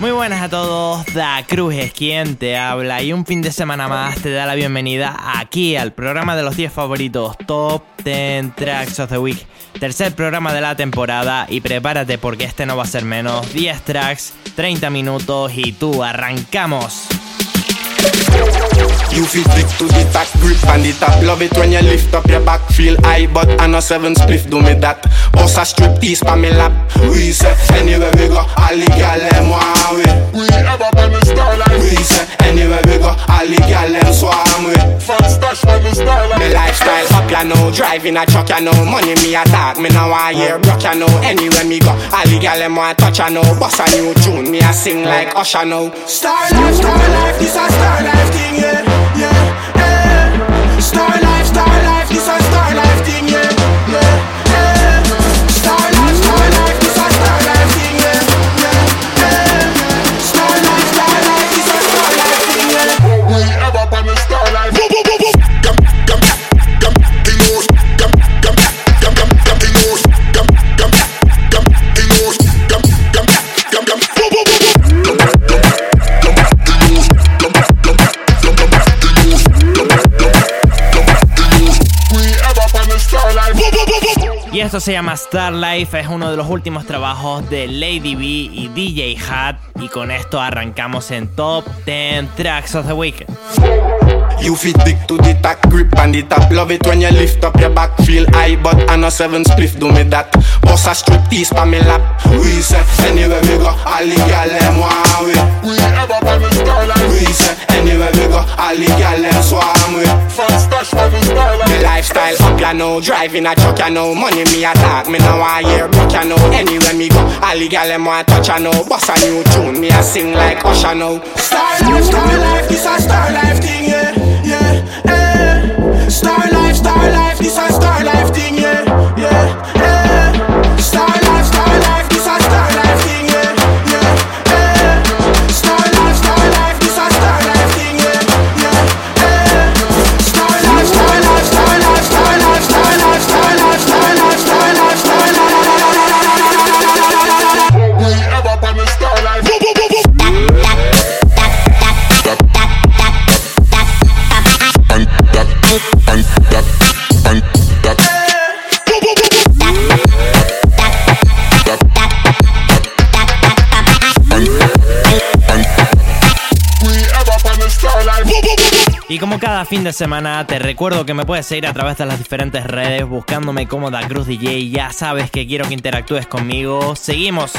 Muy buenas a todos, Da Cruz es quien te habla y un fin de semana más te da la bienvenida aquí al programa de los 10 favoritos Top 10 Tracks of the Week. Tercer programa de la temporada y prepárate porque este no va a ser menos. 10 tracks, 30 minutos y tú arrancamos. You feel stick to the back grip and the top. Love it when you lift up your back. Feel high but I know seven spliff do me that. Boss a strip tease pa me lap. We say anywhere we go All the gal them want we. We ever on the starlight We say anywhere we go All the gal them swarm we. Fun stash on the starlight Me lifestyle up ya know. Driving a truck ya know. Money me a talk Me now want hear broke ya know. Anywhere me go All the gal them want touch ya know. Boss a new tune Me a sing like Usher now Star life, star life This a star life thing yeah Yeah, se llama Star Life, es uno de los últimos trabajos de Lady B y DJ Hat. Y con esto arrancamos en Top 10 Tracks of the Week. You fit big to the tack grip and the top. Love it when you lift up your back. Feel high but I know seven spliff do me that. Boss a strip tease pa me lap. We say anywhere we go All the gal them want we. We ever on the starlight We say anywhere we go All the gal them swarm we. Fun stash on the starlight Me lifestyle up ya know. Driving a truck ya know. Money me a talk Me now want hear broke ya know. Anywhere me go All the gal them want touch ya know. Boss a new tune Me a sing like Usher now Star life, star life This a star life thing yeah Yeah, yeah Star life, star life This a Y como cada fin de semana, te recuerdo que me puedes seguir a través de las diferentes redes buscándome como Da Cruz DJ. Ya sabes que quiero que interactúes conmigo. Seguimos.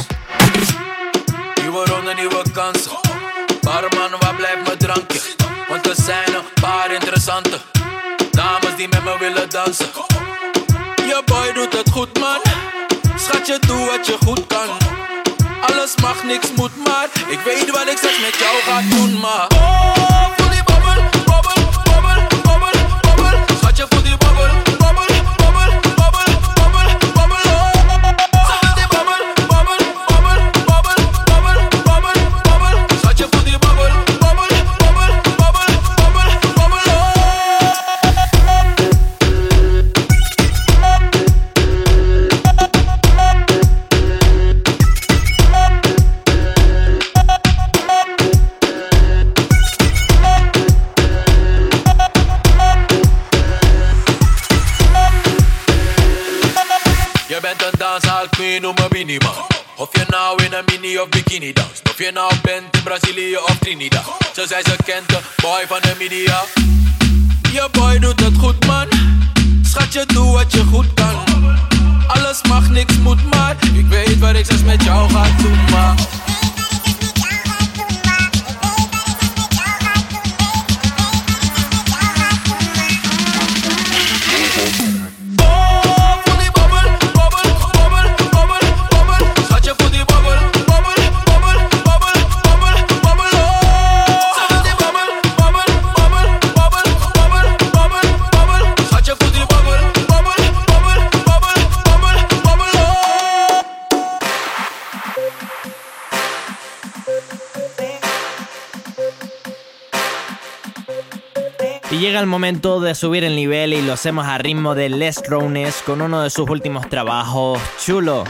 Ik weet je nou bent in Brazilië of Trinidad. Zo zei ze kent de boy van de media. Je boy doet het goed man. Schatje, doe wat je goed kan. Alles mag, niks moet maar. Ik weet wat ik zelfs met jou ga doen, maar. El momento de subir el nivel y lo hacemos a ritmo de Les Rones con uno de sus últimos trabajos, Chulo.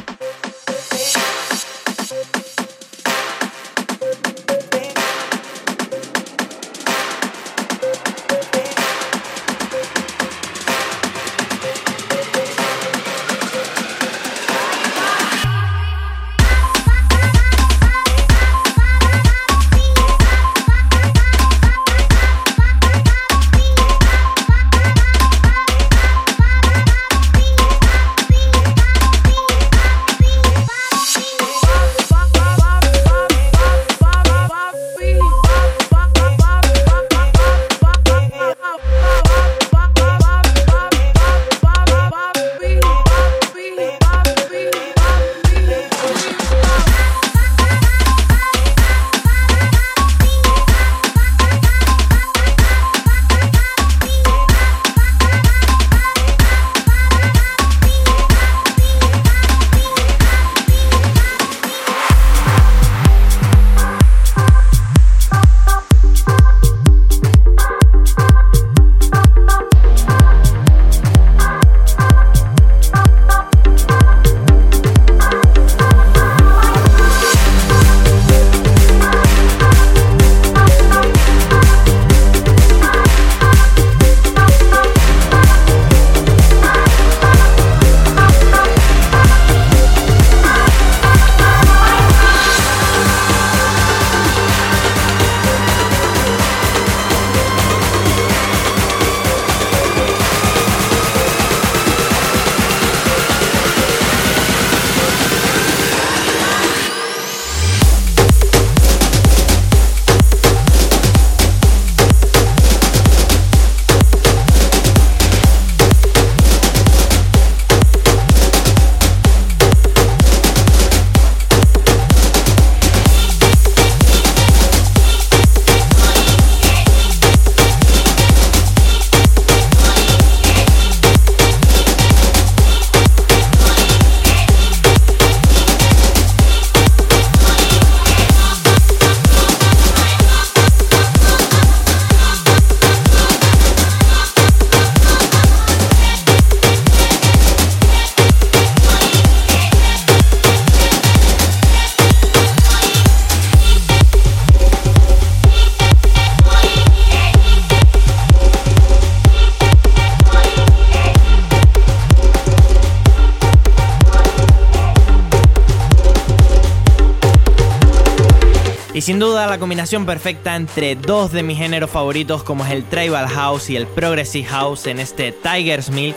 Y sin duda la combinación perfecta entre dos de mis géneros favoritos como es el Tribal House y el Progressive House en este Tiger's Milk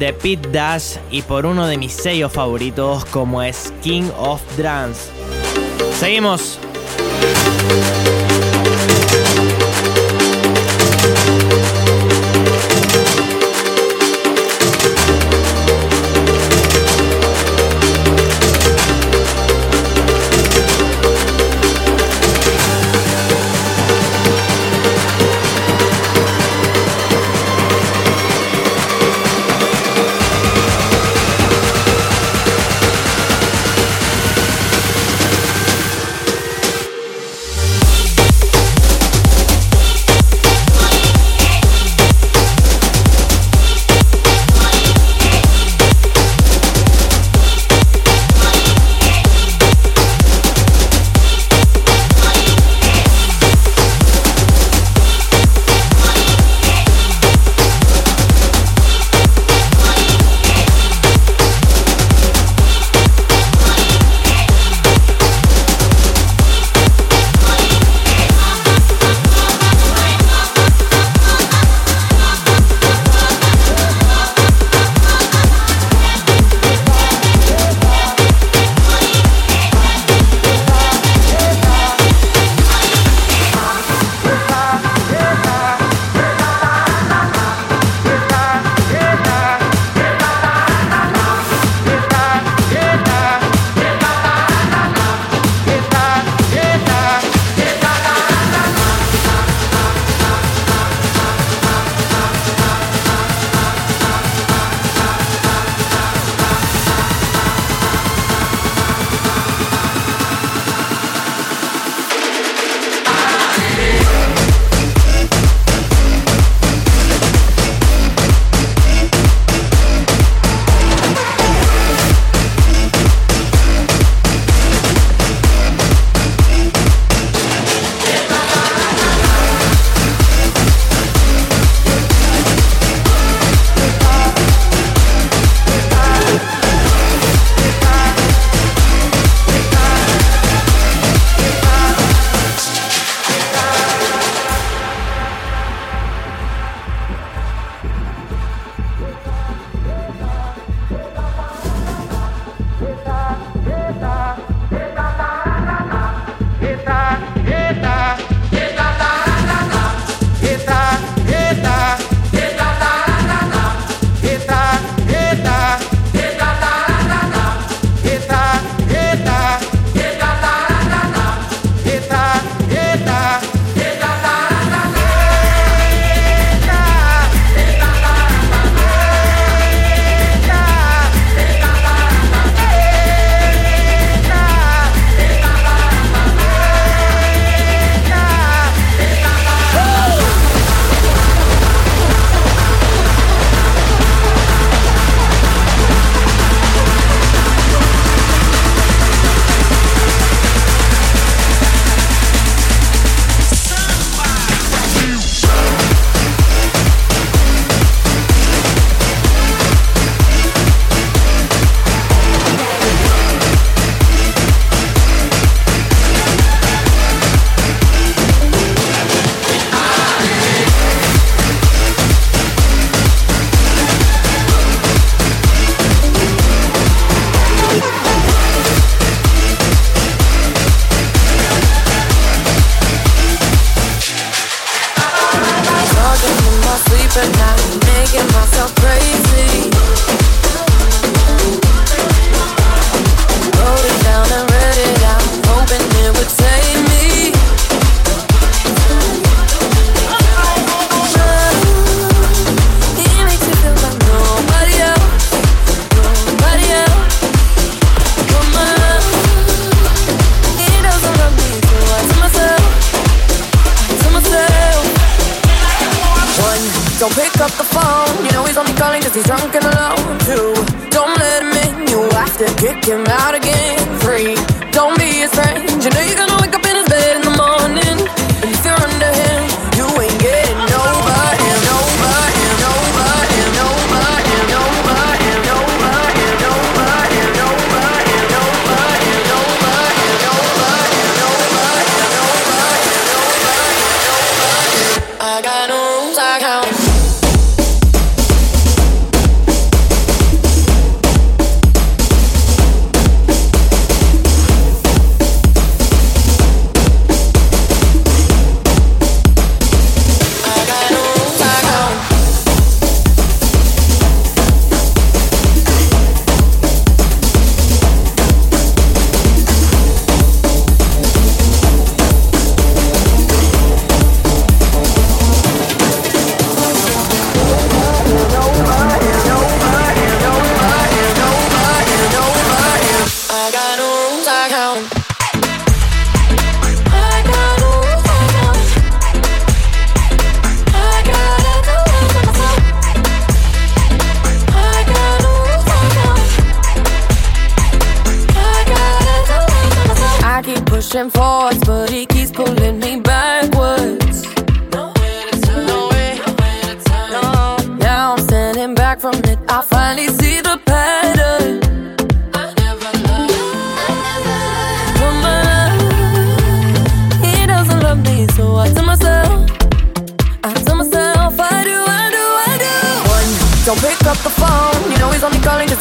de Pete Dash y por uno de mis sellos favoritos como es King of Drums. Seguimos.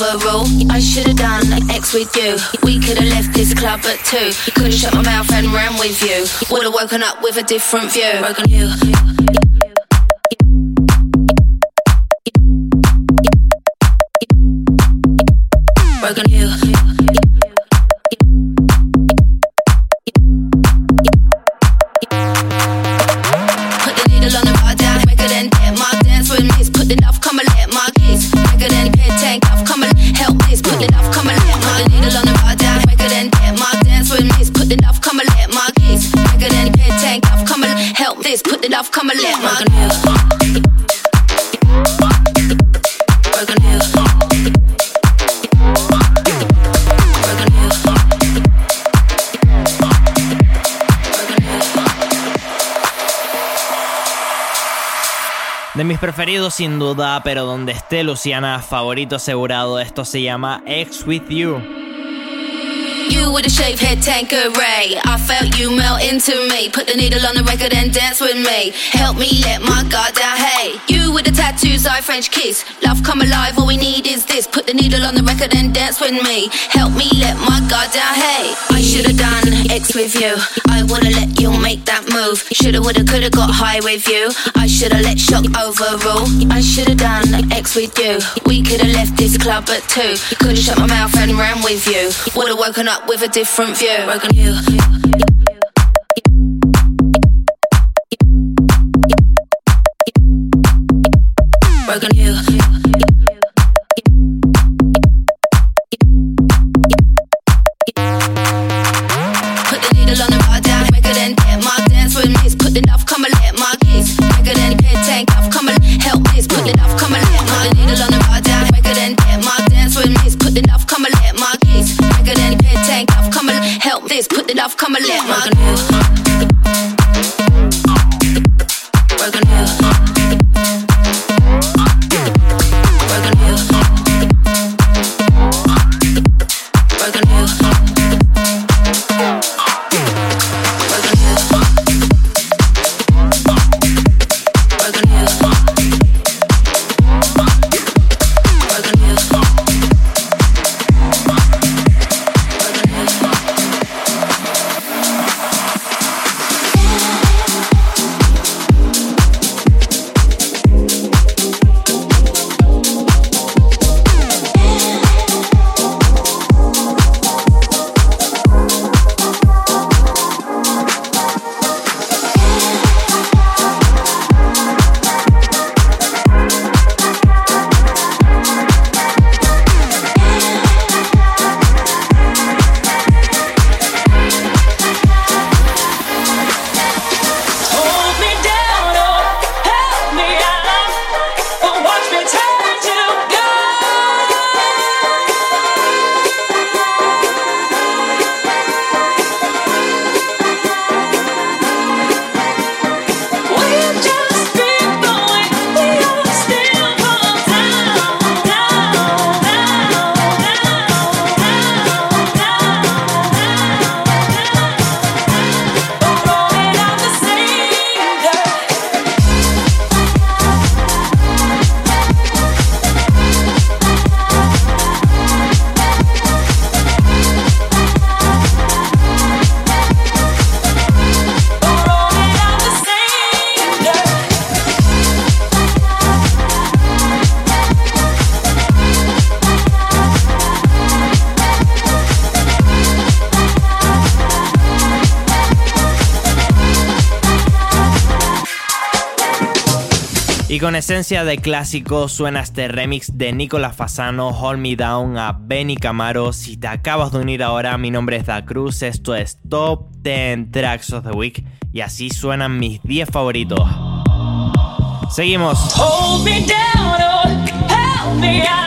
overrule. I should've done X with you. We could've left this club at two. Could've shut my mouth and ran with you. Would've woken up with a different view. Broken you. De mis preferidos sin duda, pero donde esté Luciana, favorito asegurado, esto se llama Ex With You. You with a shaved head, Tanqueray. I felt you melt into me. Put the needle on the record and dance with me. Help me let my guard down. I French kiss. Love come alive, all we need is this. Put the needle on the record and dance with me. Help me let my guard down. Hey, I should've done X with you. I wanna let you make that move. Shoulda, woulda, coulda got high with you. I shoulda let shock overrule. I shoulda done X with you. We coulda left this club at two. Coulda shut my mouth and ran with you. Woulda woken up with a different view. Broken you. Broken you. Put the needle on the bar down, it my dance with. Put the love, come and let my it pet tank off, come and help this. Put come and let my needle on the bar down, it my dance with. Put come and let my it tank off, come and help this. Put come and let con esencia de clásico suena este remix de Nicolas Fasano, Hold Me Down a Benny Camaro. Si te acabas de unir ahora, mi nombre es Da Cruz, esto es Top 10 Tracks of the Week y así suenan mis 10 favoritos. Seguimos. Hold me down oh, help me out,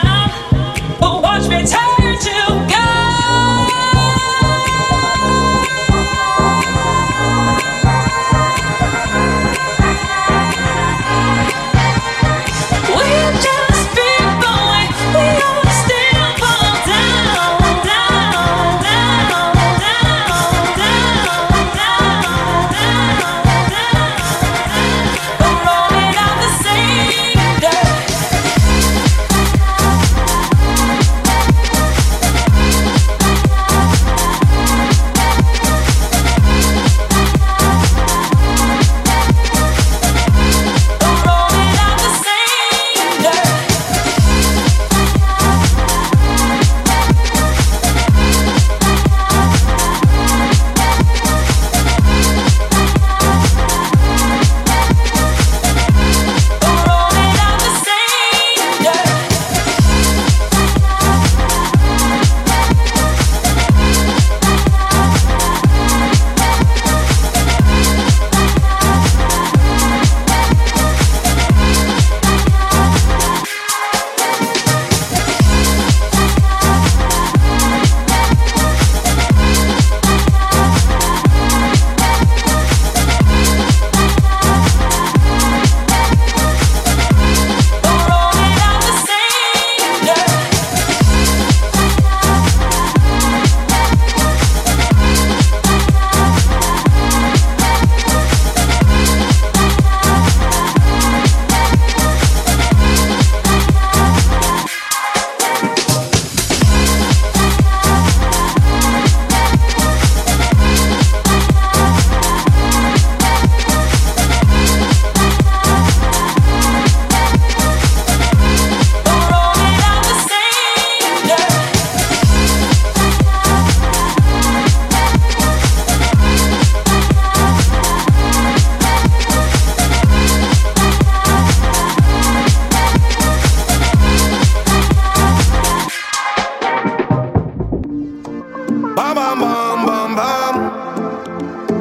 Bam, bam, bam, bam, bam.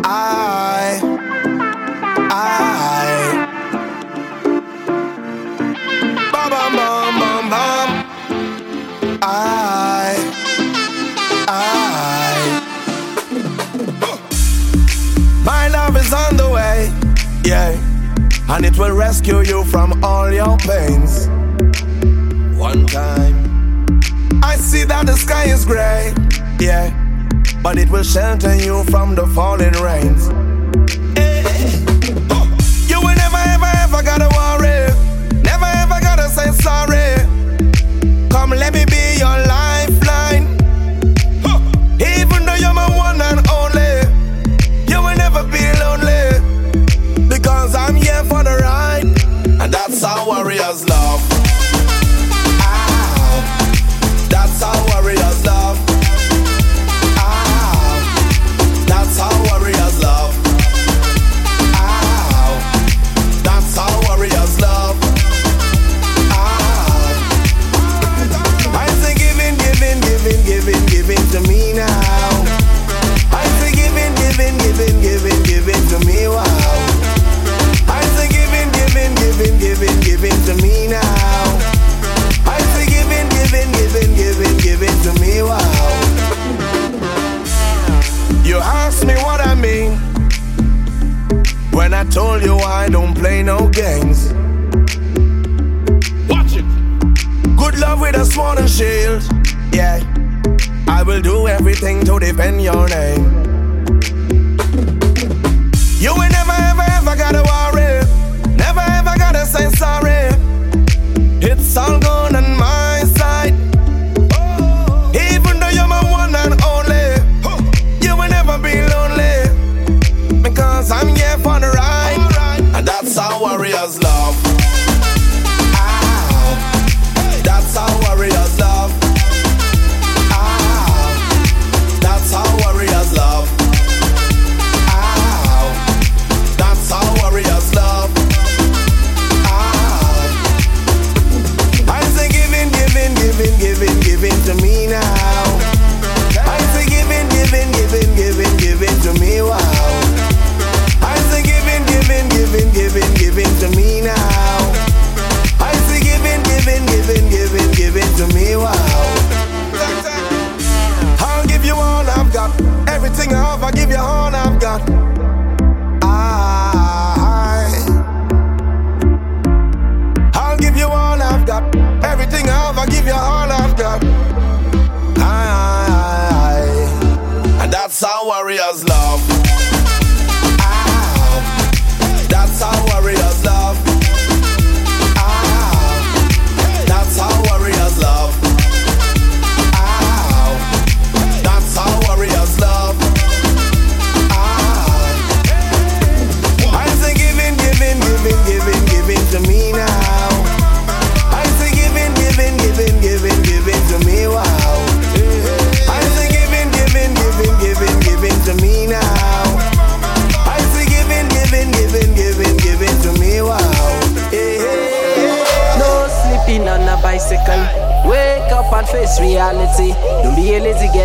I, I. Bam, bam, bam, bam, bam. I, I. My love is on the way, yeah. And it will rescue you from all your pains. One time. I see that the sky is gray, yeah but it will shelter you from the falling rains. Eh, eh. You will never, ever, ever gotta worry. Never, ever gotta say sorry. Come, let me be your light.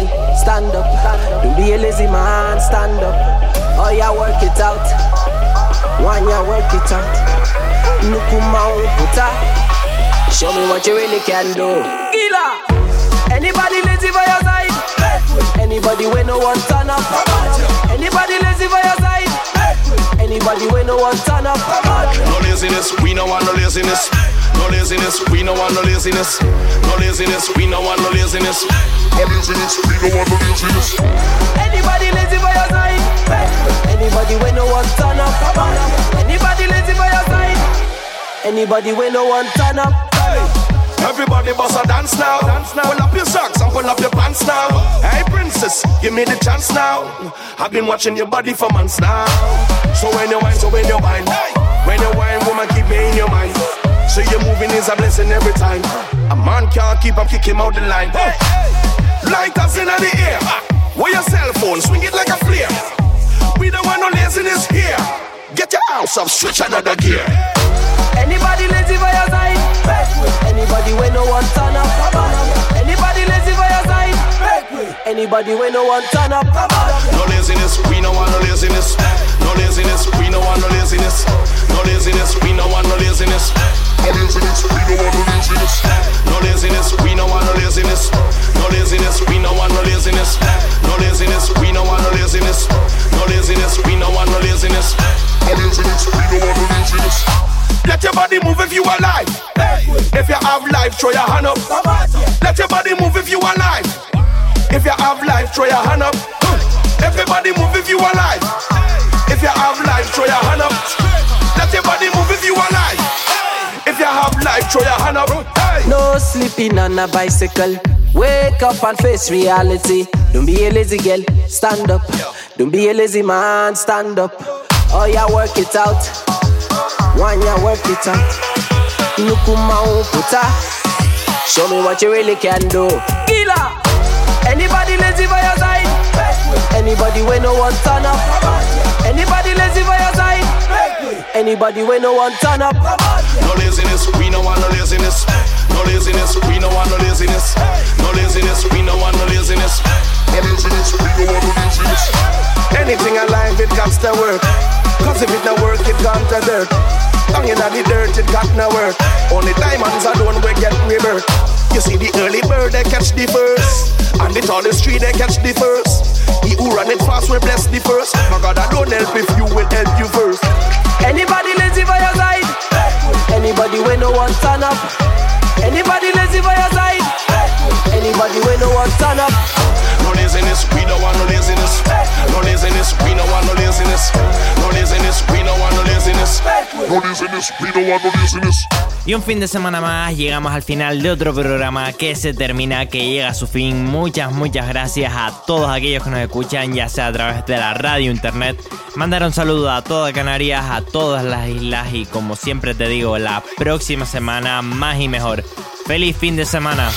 Girl, stand up. Don't be a lazy man, stand up. Oh, yeah, work it out. One, yeah, work it out. Nukuma puta. Show me what you really can do. Killer. Anybody lazy by your side? Anybody when no one turn up? Anybody lazy by your side? Anybody when no one turn up? No laziness, we no want no laziness. No laziness, we no want no laziness. No laziness, we no want no laziness. No laziness, we don't want no laziness. Anybody lazy for your side? Anybody when no one turn up? Anybody lazy for your side? Anybody when no one turn up? Everybody bust a dance now. Pull up your socks and pull up your pants now. Hey princess, give me the chance now. I've been watching your body for months now. So when you whine, so when you whine, when you whine, woman, keep me in your mind. So your moving is a blessing every time. A man can't keep up, kick him out the line. Like us in the air. Where your cell phone, swing it like a flare. We don't want no laziness here. Get your house up, switch another gear. Anybody lazy for your side? Anybody when no one turn up? Anybody lazy for your side? Anybody when no one turn up? No laziness, we no want no laziness. No laziness, we no want no laziness. No laziness, we no want no laziness. No laziness, we don't want no laziness. No laziness, we no want no laziness. No laziness, we no want no laziness. No laziness, we no want no laziness. No laziness, we don't want no laziness. Let your body move if you alive. If you have life, throw your hand up. Let your body move if you alive. If you have life, throw your hand up. Everybody move if you alive. If you have life, throw your hand up. Let your body move throw your hand up. No sleeping on a bicycle. Wake up and face reality. Don't be a lazy girl, stand up. Don't be a lazy man, stand up. Oh, yeah, work it out. One, yeah, work it out. Nukuma puta. Show me what you really can do. Killer. Anybody lazy for your side? Anybody when no one turn up? Anybody lazy for your side? Anybody when no one turn up? No laziness, we no want no laziness. No laziness, we no want no laziness. No laziness, we no want no laziness. No laziness, we don't want no laziness. Anything alive, it got to work. Cause if it don't work, it gone to dirt. Down in the dirt, it got no work. Only diamonds are done we get rebirth. You see the early bird, they catch the first. And the tallest tree, they catch the first. He who run it fast will bless the first. My God, I don't help if turn up? Anybody lazy by your side? Anybody when no one turn up? No laziness, we don't want no laziness. No laziness, we don't want no laziness. No laziness, we don't want Y un fin de semana más llegamos al final de otro programa que se termina, que llega a su fin. Muchas, muchas gracias a todos aquellos que nos escuchan, ya sea a través de la radio, internet. Mandar un saludo a toda Canarias, a todas las islas y como siempre te digo, la próxima semana más y mejor. Feliz fin de semana.